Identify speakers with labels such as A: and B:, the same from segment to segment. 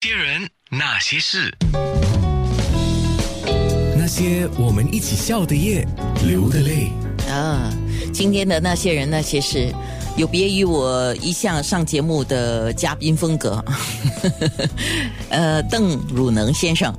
A: 些人，那些事，
B: 那些我们一起笑的夜，流的泪。
C: 啊，今天的那些人那些事，有别于我一向上节目的嘉宾风格。呃，邓汝能先生，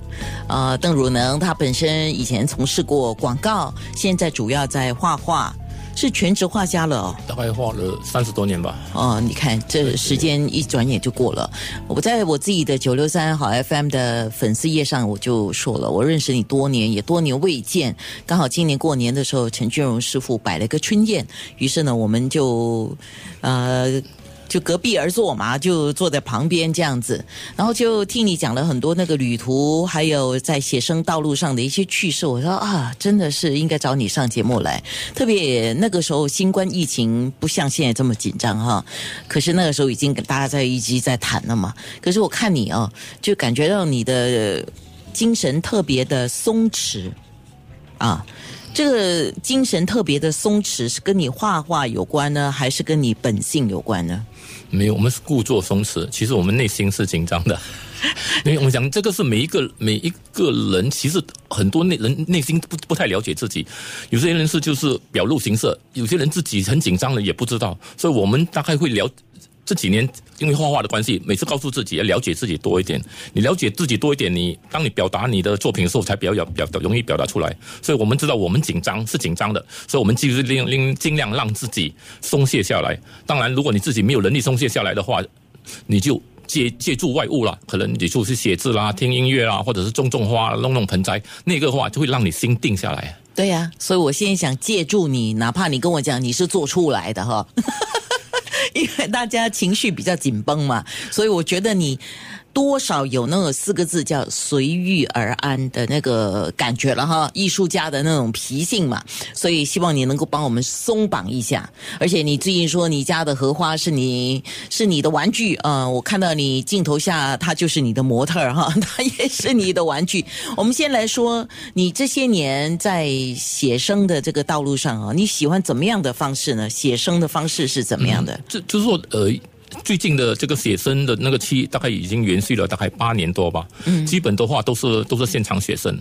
C: 啊，邓汝能他本身以前从事过广告，现在主要在画画。是全职画家了哦，
D: 大概画了三十多年吧。
C: 哦，你看这时间一转眼就过了。我在我自己的九六三好 FM 的粉丝页上，我就说了，我认识你多年，也多年未见。刚好今年过年的时候，陈俊荣师傅摆了个春宴，于是呢，我们就呃。就隔壁而坐嘛，就坐在旁边这样子，然后就听你讲了很多那个旅途，还有在写生道路上的一些趣事。我说啊，真的是应该找你上节目来。特别那个时候新冠疫情不像现在这么紧张哈，可是那个时候已经跟大家在一起在谈了嘛。可是我看你啊，就感觉到你的精神特别的松弛啊。这个精神特别的松弛，是跟你画画有关呢，还是跟你本性有关呢？
D: 没有，我们是故作松弛，其实我们内心是紧张的。因为我们讲这个是每一个每一个人，其实很多内人内心不不太了解自己，有些人是就是表露形色，有些人自己很紧张了也不知道，所以我们大概会聊。这几年因为画画的关系，每次告诉自己要了解自己多一点。你了解自己多一点，你当你表达你的作品的时候，才比较表表容易表达出来。所以我们知道我们紧张是紧张的，所以我们就是令令尽量让自己松懈下来。当然，如果你自己没有能力松懈下来的话，你就借借助外物了，可能你就是写字啦、听音乐啦，或者是种种花、弄弄盆栽，那个话就会让你心定下来。
C: 对呀，所以我现在想借助你，哪怕你跟我讲你是做出来的哈。因为大家情绪比较紧绷嘛，所以我觉得你。多少有那个四个字叫随遇而安的那个感觉了哈，艺术家的那种脾性嘛，所以希望你能够帮我们松绑一下。而且你最近说你家的荷花是你是你的玩具啊，我看到你镜头下他就是你的模特哈，他也是你的玩具。我们先来说你这些年在写生的这个道路上啊，你喜欢怎么样的方式呢？写生的方式是怎么样的？
D: 就就是说呃。最近的这个写生的那个期大概已经延续了大概八年多吧，嗯，基本的话都是都是现场写生，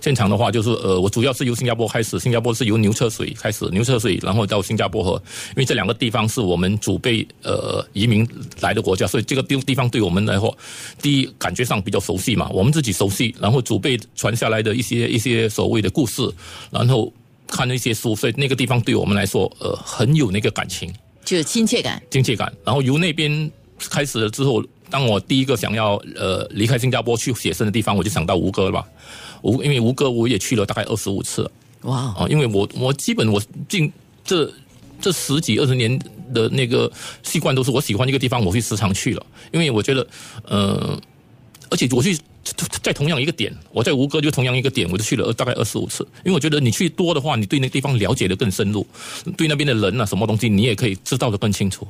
D: 现场的话就是呃，我主要是由新加坡开始，新加坡是由牛车水开始，牛车水然后到新加坡河，因为这两个地方是我们祖辈呃移民来的国家，所以这个地地方对我们来说，第一感觉上比较熟悉嘛，我们自己熟悉，然后祖辈传下来的一些一些所谓的故事，然后看一些书，所以那个地方对我们来说呃很有那个感情。
C: 就亲切感，
D: 亲切感。然后由那边开始了之后，当我第一个想要呃离开新加坡去写生的地方，我就想到吴哥了吧。吴因为吴哥我也去了大概二十五次。哇！啊，因为我我基本我近这这十几二十年的那个习惯都是我喜欢一个地方，我会时常去了。因为我觉得呃，而且我去。在同样一个点，我在吴哥就同样一个点，我就去了大概二十五次。因为我觉得你去多的话，你对那地方了解的更深入，对那边的人啊，什么东西你也可以知道的更清楚。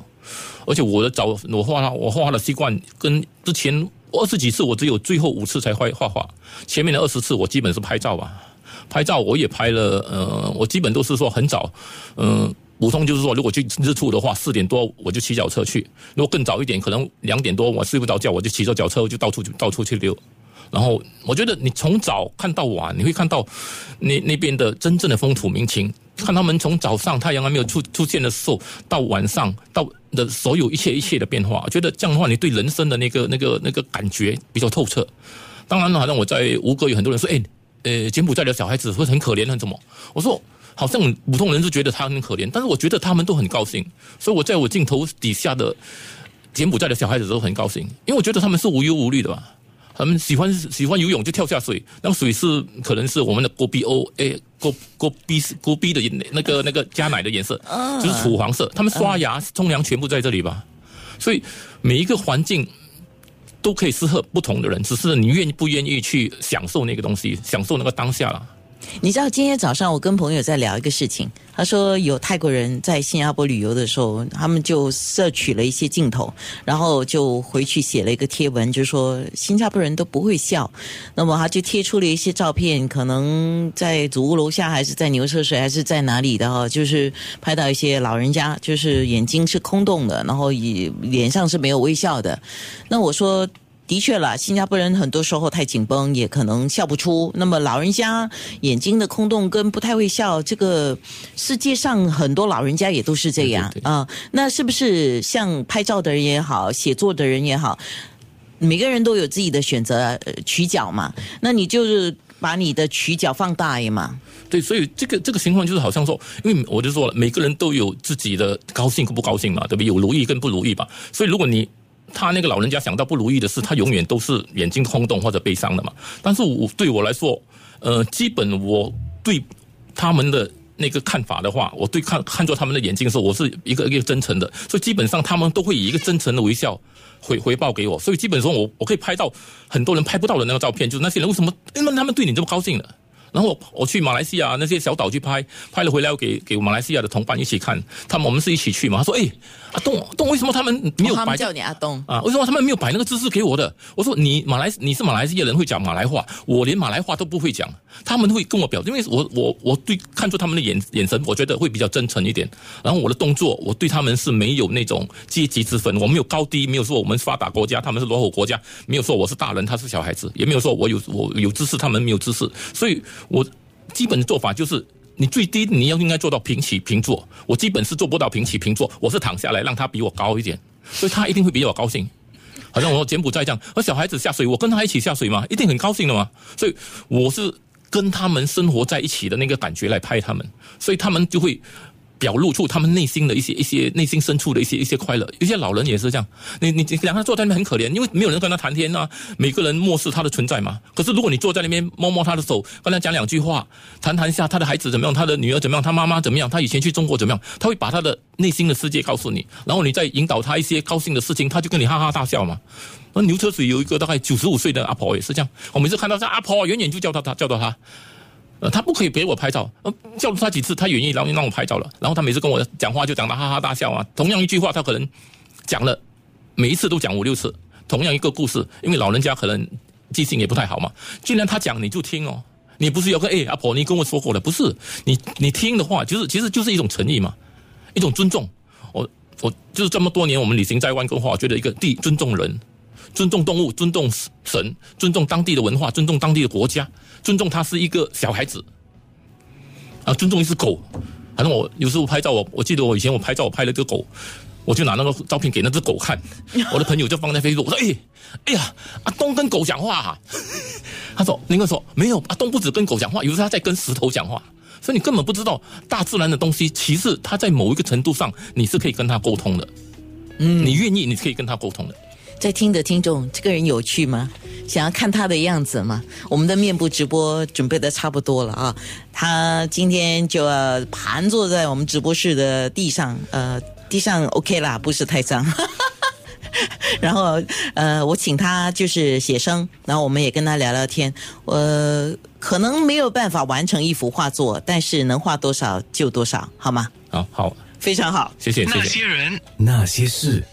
D: 而且我的找我画我画画的习惯跟之前二十几次，我只有最后五次才会画画，前面的二十次我基本是拍照吧。拍照我也拍了，呃，我基本都是说很早，嗯。普通就是说，如果去日出的话，四点多我就骑脚车去；如果更早一点，可能两点多我睡不着觉，我就骑着脚车就到处到处去溜。然后我觉得你从早看到晚，你会看到那那边的真正的风土民情，看他们从早上太阳还没有出出现的时候，到晚上到的所有一切一切的变化。我觉得这样的话，你对人生的那个那个那个感觉比较透彻。当然了，好像我在吴哥有很多人说，哎，呃，柬埔寨的小孩子会很可怜，很怎么？我说。好像普通人是觉得他很可怜，但是我觉得他们都很高兴，所以我在我镜头底下的柬埔寨的小孩子都很高兴，因为我觉得他们是无忧无虑的吧，他们喜欢喜欢游泳就跳下水，那个水是可能是我们的锅比欧诶锅锅比锅比的那个那个加奶的颜色，就是土黄色，他们刷牙冲凉全部在这里吧，所以每一个环境都可以适合不同的人，只是你愿不愿意去享受那个东西，享受那个当下了。
C: 你知道今天早上我跟朋友在聊一个事情，他说有泰国人在新加坡旅游的时候，他们就摄取了一些镜头，然后就回去写了一个贴文，就说新加坡人都不会笑。那么他就贴出了一些照片，可能在祖屋楼下，还是在牛车水，还是在哪里的哈，就是拍到一些老人家，就是眼睛是空洞的，然后也脸上是没有微笑的。那我说。的确了，新加坡人很多时候太紧绷，也可能笑不出。那么老人家眼睛的空洞跟不太会笑，这个世界上很多老人家也都是这样啊。那是不是像拍照的人也好，写作的人也好，每个人都有自己的选择取角嘛？那你就是把你的取角放大一嘛？
D: 对，所以这个这个情况就是好像说，因为我就说了，每个人都有自己的高兴跟不高兴嘛，对不对？有如意跟不如意吧。所以如果你他那个老人家想到不如意的事，他永远都是眼睛空洞或者悲伤的嘛。但是我对我来说，呃，基本我对他们的那个看法的话，我对看看作他们的眼睛的时候，我是一个一个真诚的，所以基本上他们都会以一个真诚的微笑回回 报给我。所以基本上我我可以拍到很多人拍不到的那个照片，就是那些人为什么因为他们对你这么高兴呢？然后我去马来西亚那些小岛去拍，拍了回来我给给马来西亚的同伴一起看，他们我们是一起去嘛。他说：“哎，阿东东，为什么他们没有摆？
C: 叫你阿东
D: 啊？为什么他们没有摆那个姿势给我的？”我说：“你马来你是马来西亚人会讲马来话，我连马来话都不会讲。他们会跟我表，因为我我我对看出他们的眼眼神，我觉得会比较真诚一点。然后我的动作，我对他们是没有那种阶级之分，我没有高低，没有说我们发达国家，他们是落后国家，没有说我是大人，他是小孩子，也没有说我有我有知识，他们没有知识，所以我。”基本的做法就是，你最低你要应该做到平起平坐。我基本是做不到平起平坐，我是躺下来让他比我高一点，所以他一定会比我高兴。好像我柬埔寨这样，和小孩子下水，我跟他一起下水嘛，一定很高兴的嘛。所以我是跟他们生活在一起的那个感觉来拍他们，所以他们就会。表露出他们内心的一些一些内心深处的一些一些快乐。有些老人也是这样，你你两个人坐在那边很可怜，因为没有人跟他谈天啊，每个人漠视他的存在嘛。可是如果你坐在那边摸摸他的手，跟他讲两句话，谈谈一下他的孩子怎么样，他的女儿怎么样，他妈妈怎么样，他以前去中国怎么样，他会把他的内心的世界告诉你，然后你再引导他一些高兴的事情，他就跟你哈哈大笑嘛。那牛车水有一个大概九十五岁的阿婆也是这样，我每次看到这阿婆，远远就叫到他，叫到他。呃，他不可以给我拍照，呃，叫了他几次，他愿意让让我拍照了。然后他每次跟我讲话就讲的哈哈大笑啊。同样一句话，他可能讲了每一次都讲五六次，同样一个故事，因为老人家可能记性也不太好嘛。既然他讲，你就听哦。你不是有个哎阿婆，你跟我说过了，不是你你听的话，就是其实就是一种诚意嘛，一种尊重。我我就是这么多年我们旅行在外的话，我觉得一个第尊重人。尊重动物，尊重神，尊重当地的文化，尊重当地的国家，尊重他是一个小孩子，啊，尊重一只狗。反正我有时候拍照，我我记得我以前我拍照，我拍了一个狗，我就拿那个照片给那只狗看，我的朋友就放在 Facebook，我说，哎，哎呀，阿东跟狗讲话哈，他说，那个说没有，阿东不止跟狗讲话，有时他在跟石头讲话，所以你根本不知道大自然的东西，其实它在某一个程度上你是可以跟他沟通的，嗯，你愿意，你可以跟他沟通的。
C: 在听的听众，这个人有趣吗？想要看他的样子吗？我们的面部直播准备的差不多了啊，他今天就要盘坐在我们直播室的地上，呃，地上 OK 啦，不是太脏。然后呃，我请他就是写生，然后我们也跟他聊聊天。呃，可能没有办法完成一幅画作，但是能画多少就多少，好吗？
D: 好好，
C: 非常好，
D: 谢谢，谢谢。
A: 那些人，
B: 那些事。